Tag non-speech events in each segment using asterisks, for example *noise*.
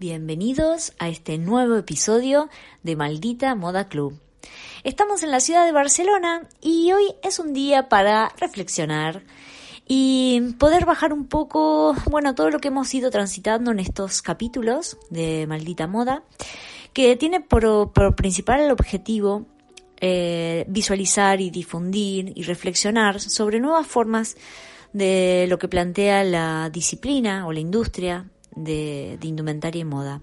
Bienvenidos a este nuevo episodio de Maldita Moda Club. Estamos en la ciudad de Barcelona y hoy es un día para reflexionar y poder bajar un poco, bueno, todo lo que hemos ido transitando en estos capítulos de Maldita Moda, que tiene por, principal el objetivo eh, visualizar y difundir y reflexionar sobre nuevas formas de lo que plantea la disciplina o la industria de, indumentaria y moda.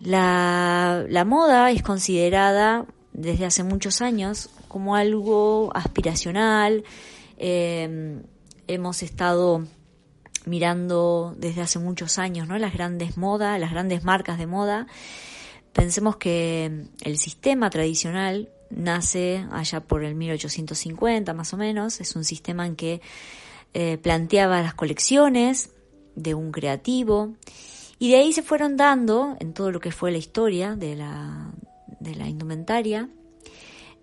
La, moda es considerada desde hace muchos años como algo aspiracional. Em, hemos estado mirando desde hace muchos años ¿no? las grandes modas, las grandes marcas de moda. Pensemos que el sistema tradicional nace allá por el 1850 más o menos. Es un sistema en que eh, planteaba las colecciones de un creativo. Y de ahí se fueron dando en todo lo que fue la historia de la, de la indumentaria,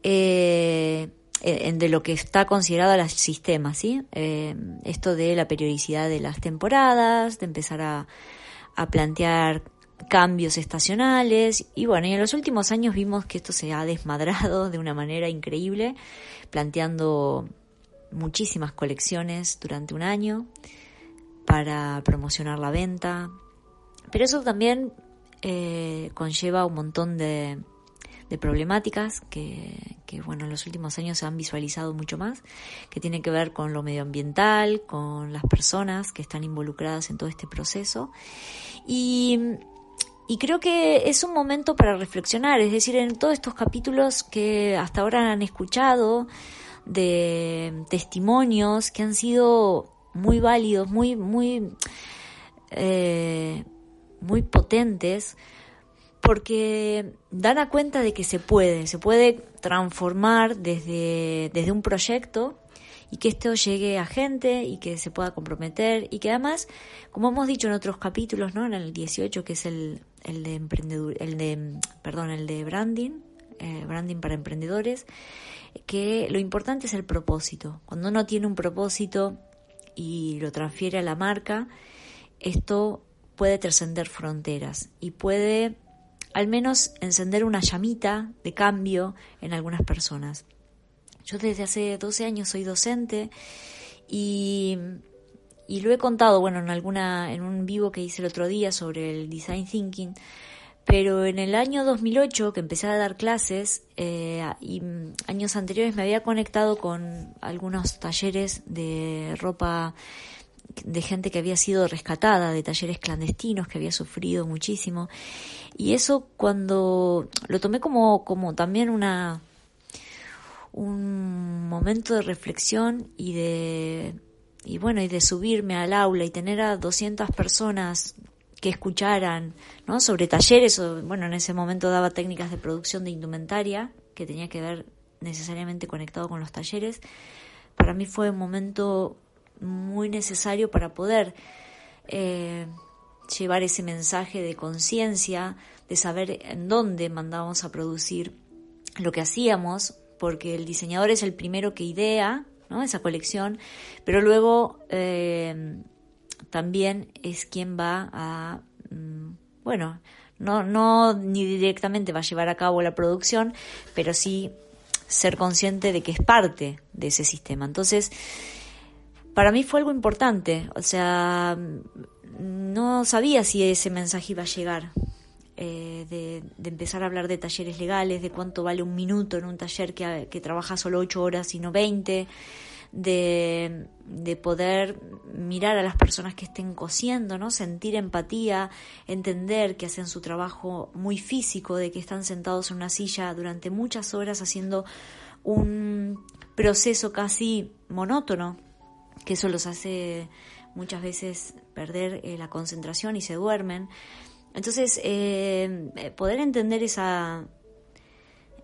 eh, de lo que está considerado el sistema, ¿sí? Eh, esto de la periodicidad de las temporadas, de empezar a, a plantear cambios estacionales. Y bueno, en los últimos años vimos que esto se ha desmadrado de una manera increíble, planteando muchísimas colecciones durante un año para promocionar la venta, pero eso también eh, conlleva un montón de, problemáticas que, bueno, en los últimos años se han visualizado mucho más, que tienen que ver con lo medioambiental, con las personas que están involucradas en todo este proceso. Y creo que es un momento para reflexionar, es decir, en todos estos capítulos que hasta ahora han escuchado, de testimonios que han sido muy válidos, muy, muy, eh, muy potentes, porque dan a cuenta de que se puede, se puede transformar desde, desde un proyecto y que esto llegue a gente y que se pueda comprometer y que además, como hemos dicho en otros capítulos, ¿no? En el 18 que es el, el de emprendedor, el de, perdón, el de branding, eh, branding para emprendedores, que lo importante es el propósito. Cuando uno tiene un propósito y lo transfiere a la marca, esto puede trascender fronteras y puede al menos encender una llamita de cambio en algunas personas. Yo desde hace 12 años soy docente y, y lo he contado, bueno, en alguna, en un vivo que hice el otro día sobre el design thinking, pero en el año 2008 que empecé a dar clases eh, y años anteriores me había conectado con algunos talleres de ropa de gente que había sido rescatada de talleres clandestinos que había sufrido muchísimo. Y eso cuando lo tomé como como también una un momento de reflexión y de y bueno y de subirme al aula y tener a 200 personas que escucharan ¿no? sobre talleres, o, bueno, en ese momento daba técnicas de producción de indumentaria, que tenía que ver necesariamente conectado con los talleres. Para mí fue un momento muy necesario para poder eh, llevar ese mensaje de conciencia, de saber en dónde mandábamos a producir lo que hacíamos, porque el diseñador es el primero que idea ¿no? esa colección, pero luego eh, también es quien va a, mm, bueno, no, no ni directamente va a llevar a cabo la producción, pero sí ser consciente de que es parte de ese sistema. Entonces, para mí fue algo importante, o sea, no sabía si ese mensaje iba a llegar. Eh, de, de, empezar a hablar de talleres legales, de cuánto vale un minuto en un taller que, que trabaja solo ocho horas y no veinte, de, de poder mirar a las personas que estén cosiendo, ¿no? Sentir empatía, entender que hacen su trabajo muy físico, de que están sentados en una silla durante muchas horas haciendo un proceso casi monótono, que eso los hace muchas veces perder eh, la concentración y se duermen. Entonces, eh, poder entender esa,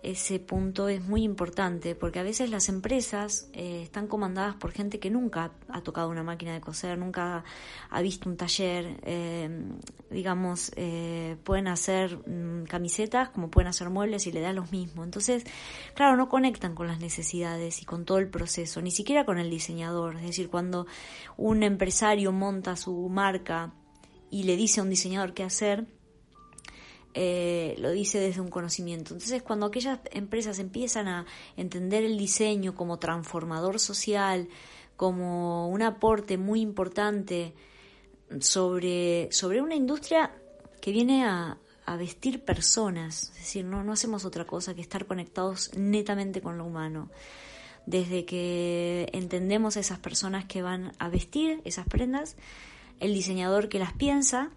ese punto es muy importante porque a veces las empresas eh, están comandadas por gente que nunca ha tocado una máquina de coser, nunca ha visto un taller, eh, digamos, eh, pueden hacer mm, camisetas como pueden hacer muebles y le da lo mismo. Entonces, claro, no conectan con las necesidades y con todo el proceso, ni siquiera con el diseñador. Es decir, cuando un empresario monta su marca y le dice a un diseñador qué hacer, eh, lo dice desde un conocimiento. Entonces, cuando aquellas empresas empiezan a entender el diseño como transformador social, como un aporte muy importante sobre, sobre una industria que viene a, vestir personas, es decir, no, no hacemos otra cosa que estar conectados netamente con lo humano. Desde que entendemos a esas personas que van a vestir esas prendas, el diseñador que las piensa,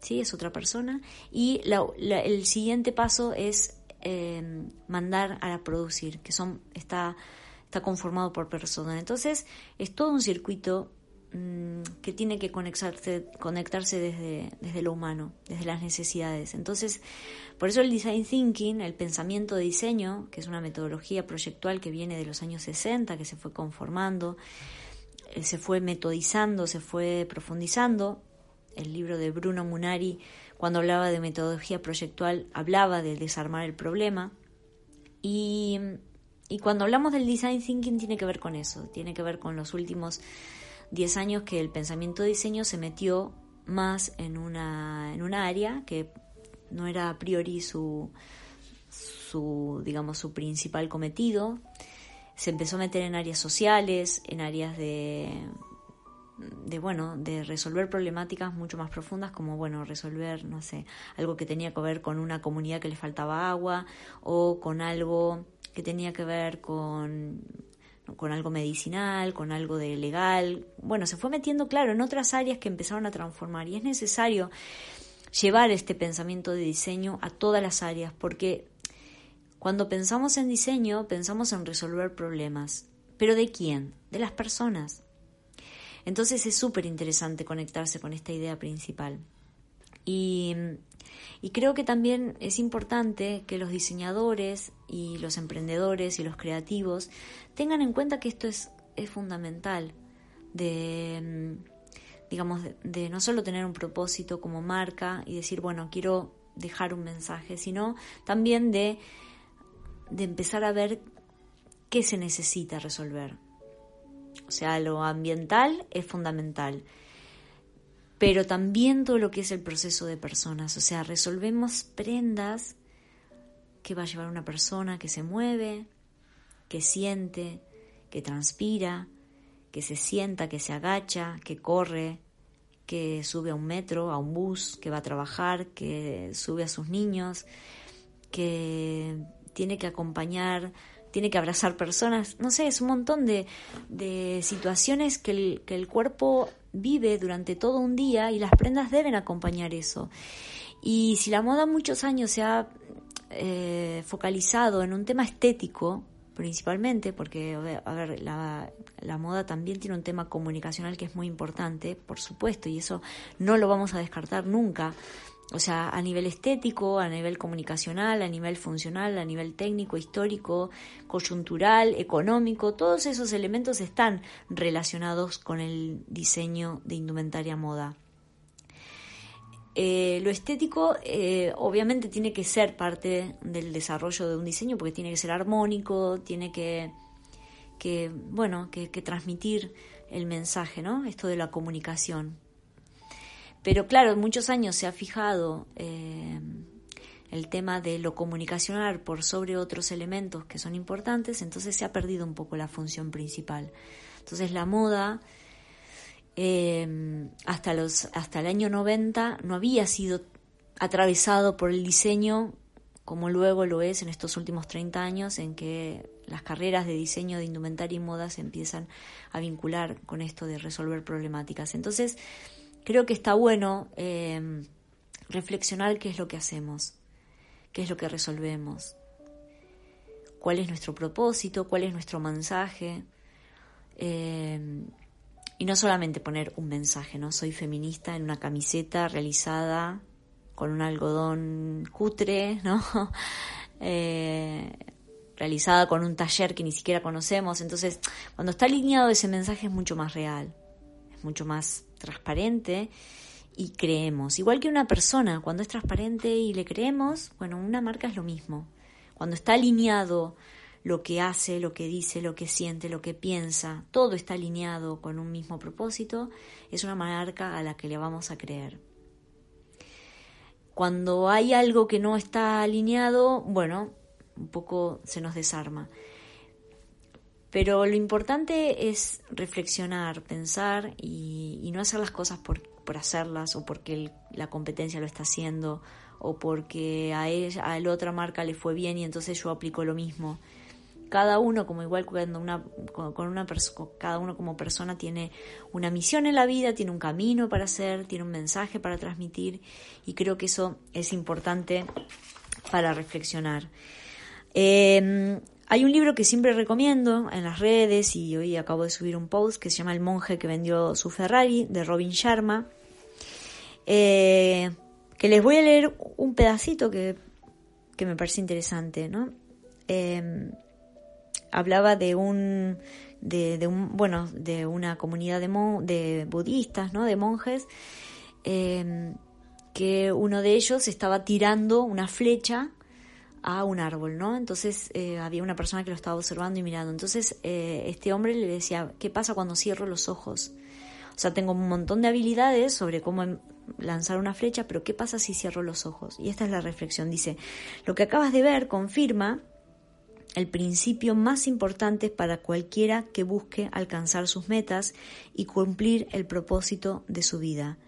¿sí? es otra persona, y el siguiente paso es eh, mandar a producir, que son, está, está conformado por personas. Entonces, es todo un circuito mm, que tiene que conectarse, conectarse desde, desde lo humano, desde las necesidades. Entonces, por eso el design thinking, el pensamiento de diseño, que es una metodología proyectual que viene de los años 60, que se fue conformando, eh, se fue metodizando, se fue profundizando. El libro de Bruno Munari, cuando hablaba de metodología proyectual, hablaba de desarmar el problema. Y, cuando hablamos del design thinking tiene que ver con eso, tiene que ver con los últimos 10 años que el pensamiento de diseño se metió más en una, en área que no era a priori su, su, digamos, su principal cometido, se empezó a meter en áreas sociales, en áreas de, de bueno, de resolver problemáticas mucho más profundas como bueno, resolver, no sé, algo que tenía que ver con una comunidad que le faltaba agua o con algo que tenía que ver con con algo medicinal, con algo de legal. Bueno, se fue metiendo, claro, en otras áreas que empezaron a transformar y es necesario llevar este pensamiento de diseño a todas las áreas porque cuando pensamos en diseño, pensamos en resolver problemas. ¿Pero de quién? De las personas. Entonces es súper interesante conectarse con esta idea principal. Y, creo que también es importante que los diseñadores y los emprendedores y los creativos tengan en cuenta que esto es, es fundamental de, digamos, de no solo tener un propósito como marca y decir, bueno, quiero dejar un mensaje, sino también de de empezar a ver qué se necesita resolver. O sea, lo ambiental es fundamental, pero también todo lo que es el proceso de personas. O sea, resolvemos prendas que va a llevar una persona que se mueve, que siente, que transpira, que se sienta, que se agacha, que corre, que sube a un metro, a un bus, que va a trabajar, que sube a sus niños, que tiene que acompañar, tiene que abrazar personas, no sé, es un montón de, de situaciones que el, que el cuerpo vive durante todo un día y las prendas deben acompañar eso. Y si la moda muchos años se ha eh, focalizado en un tema estético, principalmente, porque, a ver, la, la, moda también tiene un tema comunicacional que es muy importante, por supuesto, y eso no lo vamos a descartar nunca, o sea, a nivel estético, a nivel comunicacional, a nivel funcional, a nivel técnico, histórico, coyuntural, económico, todos esos elementos están relacionados con el diseño de indumentaria moda. Eh, lo estético eh, obviamente tiene que ser parte del desarrollo de un diseño porque tiene que ser armónico, tiene que, que bueno, que, que transmitir el mensaje, ¿no? Esto de la comunicación. Pero claro, muchos años se ha fijado eh, el tema de lo comunicacional por sobre otros elementos que son importantes, entonces se ha perdido un poco la función principal. Entonces la moda eh, hasta, los, hasta el año 90 no había sido atravesado por el diseño como luego lo es en estos últimos 30 años en que las carreras de diseño de indumentaria y moda se empiezan a vincular con esto de resolver problemáticas. Entonces, creo que está bueno eh, reflexionar qué es lo que hacemos, qué es lo que resolvemos, cuál es nuestro propósito, cuál es nuestro mensaje. Eh, y no solamente poner un mensaje, ¿no? Soy feminista en una camiseta realizada con un algodón cutre, ¿no? *laughs* Eh, realizada con un taller que ni siquiera conocemos. Entonces, cuando está alineado ese mensaje es mucho más real, es mucho más transparente y creemos. Igual que una persona, cuando es transparente y le creemos, bueno, una marca es lo mismo. Cuando está alineado lo que hace, lo que dice, lo que siente, lo que piensa, todo está alineado con un mismo propósito, es una marca a la que le vamos a creer. cuando hay algo que no está alineado, bueno, un poco se nos desarma. Pero lo importante es reflexionar, pensar y, no hacer las cosas por, por hacerlas o porque la competencia lo está haciendo o porque a, ella, a la otra marca le fue bien y entonces yo aplico lo mismo. Cada uno, como igual cuando una, con una cada uno como persona tiene una misión en la vida, tiene un camino para hacer, tiene un mensaje para transmitir y creo que eso es importante para reflexionar. Eh, hay un libro que siempre recomiendo en las redes y hoy acabo de subir un post que se llama El monje que vendió su Ferrari de Robin Sharma. Eh, que les voy a leer un pedacito que, me parece interesante, ¿no? Em, hablaba de un, de, un, bueno, de una comunidad de, de budistas, ¿no? De monjes, em, que uno de ellos estaba tirando una flecha a un árbol, ¿no? Entonces eh, había una persona que lo estaba observando y mirando. Entonces eh, este hombre le decía, ¿qué pasa cuando cierro los ojos? O sea, tengo un montón de habilidades sobre cómo em, lanzar una flecha, pero ¿qué pasa si cierro los ojos? Y esta es la reflexión. Dice, lo que acabas de ver confirma el principio más importante para cualquiera que busque alcanzar sus metas y cumplir el propósito de su vida.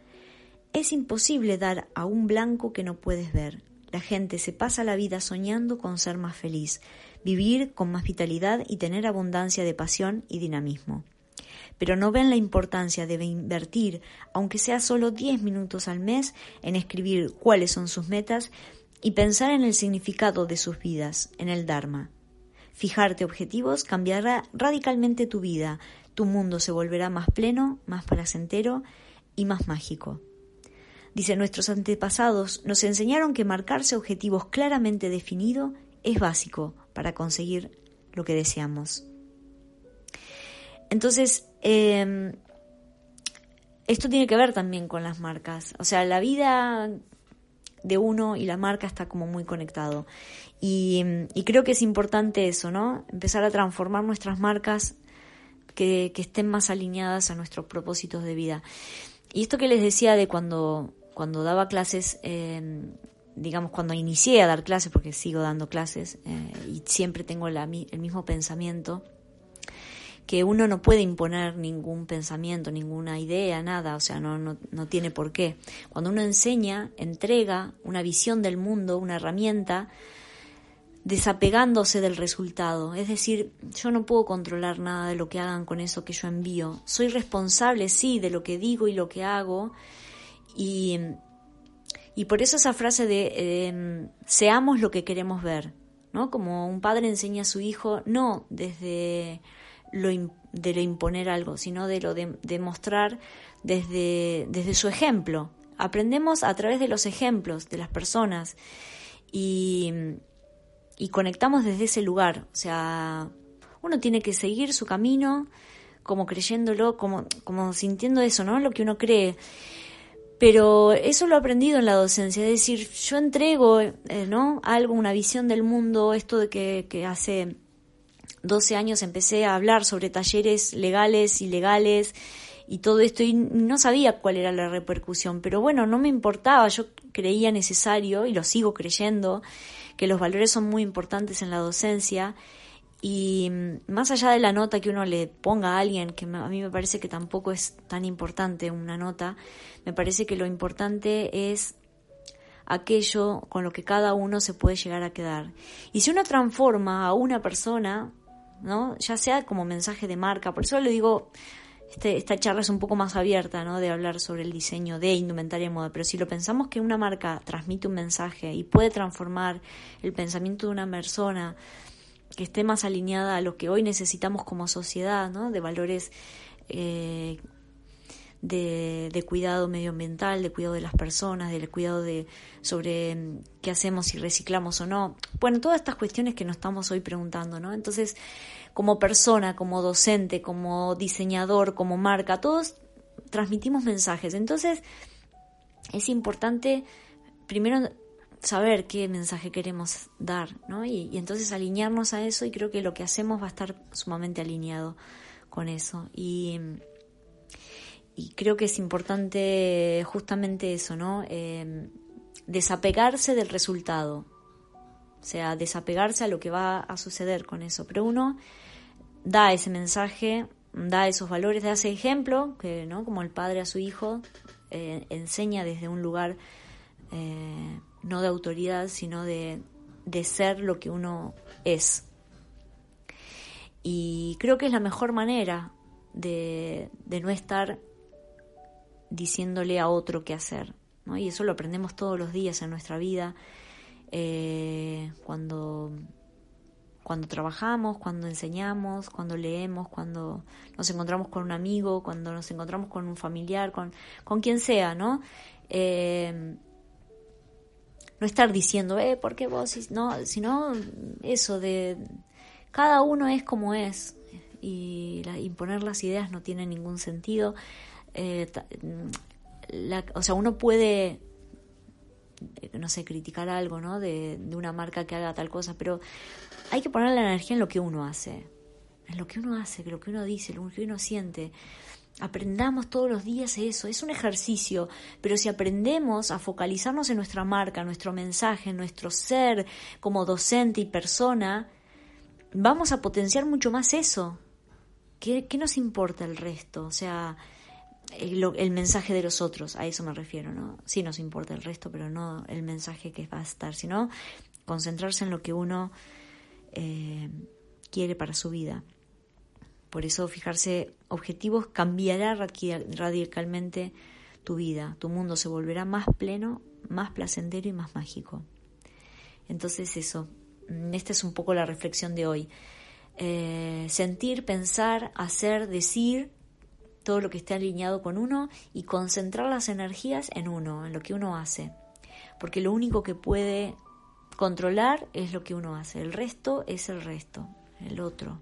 Es imposible dar a un blanco que no puedes ver. La gente se pasa la vida soñando con ser más feliz, vivir con más vitalidad y tener abundancia de pasión y dinamismo. Pero no ven la importancia de invertir, aunque sea solo 10 minutos al mes, en escribir cuáles son sus metas y pensar en el significado de sus vidas, en el Dharma. Fijarte objetivos cambiará radicalmente tu vida, tu mundo se volverá más pleno, más placentero y más mágico. Dice, nuestros antepasados nos enseñaron que marcarse objetivos claramente definidos es básico para conseguir lo que deseamos. Entonces, em, esto tiene que ver también con las marcas. O sea, la vida de uno y la marca está como muy conectado. Y, creo que es importante eso, ¿no? Empezar a transformar nuestras marcas que, estén más alineadas a nuestros propósitos de vida. Y esto que les decía de cuando cuando daba clases, digamos, cuando inicié a dar clases, porque sigo dando clases eh, y siempre tengo el mismo pensamiento, que uno no puede imponer ningún pensamiento, ninguna idea, nada, o sea, no, no, no tiene por qué. Cuando uno enseña, entrega una visión del mundo, una herramienta, desapegándose del resultado. Es decir, yo no puedo controlar nada de lo que hagan con eso que yo envío. Soy responsable, sí, de lo que digo y lo que hago, y, y por eso esa frase de em, seamos lo que queremos ver, ¿no? Como un padre enseña a su hijo, no desde lo, de imponer algo, sino de lo de, mostrar desde, desde su ejemplo. Aprendemos a través de los ejemplos de las personas y, y conectamos desde ese lugar. O sea, uno tiene que seguir su camino como creyéndolo, como, como sintiendo eso, ¿no? Lo que uno cree. Pero eso lo he aprendido en la docencia, es decir, yo entrego eh, ¿no? algo, una visión del mundo, esto de que, que hace 12 años empecé a hablar sobre talleres legales, ilegales y todo esto y no sabía cuál era la repercusión, pero bueno, no me importaba, yo creía necesario y lo sigo creyendo que los valores son muy importantes en la docencia y mm, más allá de la nota que uno le ponga a alguien, que a mí me parece que tampoco es tan importante una nota, me parece que lo importante es aquello con lo que cada uno se puede llegar a quedar. Y si uno transforma a una persona, ¿no? Ya sea como mensaje de marca, por eso le digo, este, esta charla es un poco más abierta, ¿no? De hablar sobre el diseño de indumentaria y moda, pero si lo pensamos que una marca transmite un mensaje y puede transformar el pensamiento de una persona, que esté más alineada a lo que hoy necesitamos como sociedad, ¿no? de valores eh, de, cuidado medioambiental, de cuidado de las personas, del cuidado de sobre mm, qué hacemos si reciclamos o no. Bueno, todas estas cuestiones que nos estamos hoy preguntando, ¿no? Entonces, como persona, como docente, como diseñador, como marca, todos transmitimos mensajes. Entonces, es importante primero saber qué mensaje queremos dar, ¿no? Y, entonces alinearnos a eso y creo que lo que hacemos va a estar sumamente alineado con eso. Y, creo que es importante justamente eso, ¿no? Em, desapegarse del resultado, o sea, desapegarse a lo que va a suceder con eso. Pero uno da ese mensaje, da esos valores, da ese ejemplo, que, ¿no? como el padre a su hijo, eh, enseña desde un lugar eh, no de autoridad, sino de, de ser lo que uno es. Y creo que es la mejor manera de, de no estar diciéndole a otro qué hacer. ¿no? Y eso lo aprendemos todos los días en nuestra vida, eh, cuando, cuando trabajamos, cuando enseñamos, cuando leemos, cuando nos encontramos con un amigo, cuando nos encontramos con un familiar, con, con quien sea, ¿no? Eh, no estar diciendo, eh, ¿por qué vos? No, sino eso de cada uno es como es y imponer las ideas no tiene ningún sentido. Eh, o sea, uno puede, no sé, criticar algo, ¿no? De, de una marca que haga tal cosa, pero hay que poner la energía en lo que uno hace, en lo que uno hace, en lo que uno dice, en lo que uno siente. Aprendamos todos los días eso, es un ejercicio, pero si aprendemos a focalizarnos en nuestra marca, nuestro mensaje, nuestro ser como docente y persona, vamos a potenciar mucho más eso. ¿Qué, nos importa el resto? O sea, el, mensaje de los otros, a eso me refiero, ¿no? Sí nos importa el resto, pero no el mensaje que va a estar, sino concentrarse en lo que uno eh, quiere para su vida. Por eso fijarse objetivos cambiará radicalmente tu vida, tu mundo se volverá más pleno, más placentero y más mágico. Entonces eso, mm, esta es un poco la reflexión de hoy. Eh, sentir, pensar, hacer, decir todo lo que esté alineado con uno y concentrar las energías en uno, en lo que uno hace. Porque lo único que puede controlar es lo que uno hace, el resto es el resto, el otro.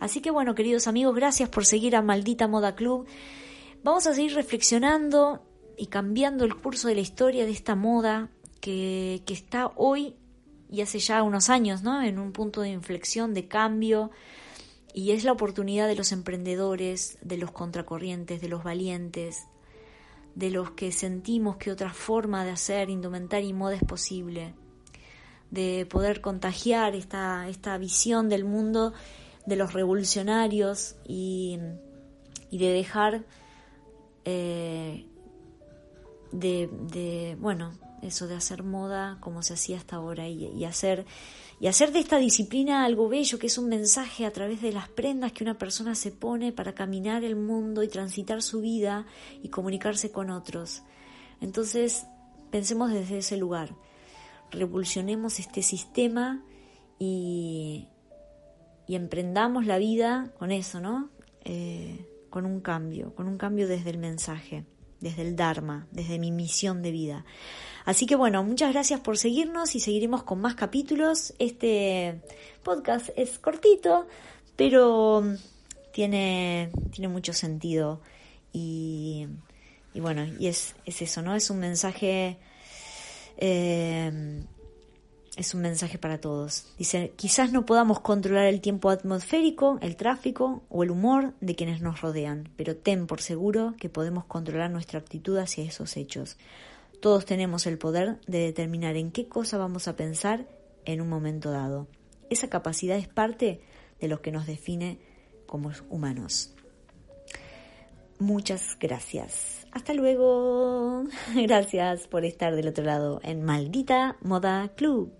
Así que bueno, queridos amigos, gracias por seguir a Maldita Moda Club. Vamos a seguir reflexionando y cambiando el curso de la historia de esta moda que, que está hoy y hace ya unos años, ¿no? En un punto de inflexión, de cambio. Y es la oportunidad de los emprendedores, de los contracorrientes, de los valientes, de los que sentimos que otra forma de hacer indumentaria y moda es posible, de poder contagiar esta, esta visión del mundo de los revolucionarios y, de dejar eh, de, bueno, eso de hacer moda como se hacía hasta ahora y, hacer y hacer de esta disciplina algo bello que es un mensaje a través de las prendas que una persona se pone para caminar el mundo y transitar su vida y comunicarse con otros. Entonces, pensemos desde ese lugar. Revolucionemos este sistema y, y emprendamos la vida con eso, ¿no? Eh, con un cambio, con un cambio desde el mensaje, desde el Dharma, desde mi misión de vida. Así que bueno, muchas gracias por seguirnos y seguiremos con más capítulos. Este podcast es cortito, pero tiene, tiene mucho sentido y, bueno, y es, es, eso, ¿no? Es un mensaje eh, es un mensaje para todos. Dice, quizás no podamos controlar el tiempo atmosférico, el tráfico o el humor de quienes nos rodean, pero ten por seguro que podemos controlar nuestra actitud hacia esos hechos. Todos tenemos el poder de determinar en qué cosa vamos a pensar en un momento dado. Esa capacidad es parte de lo que nos define como humanos. Muchas gracias. Hasta luego. *laughs* Gracias por estar del otro lado en Maldita Moda Club.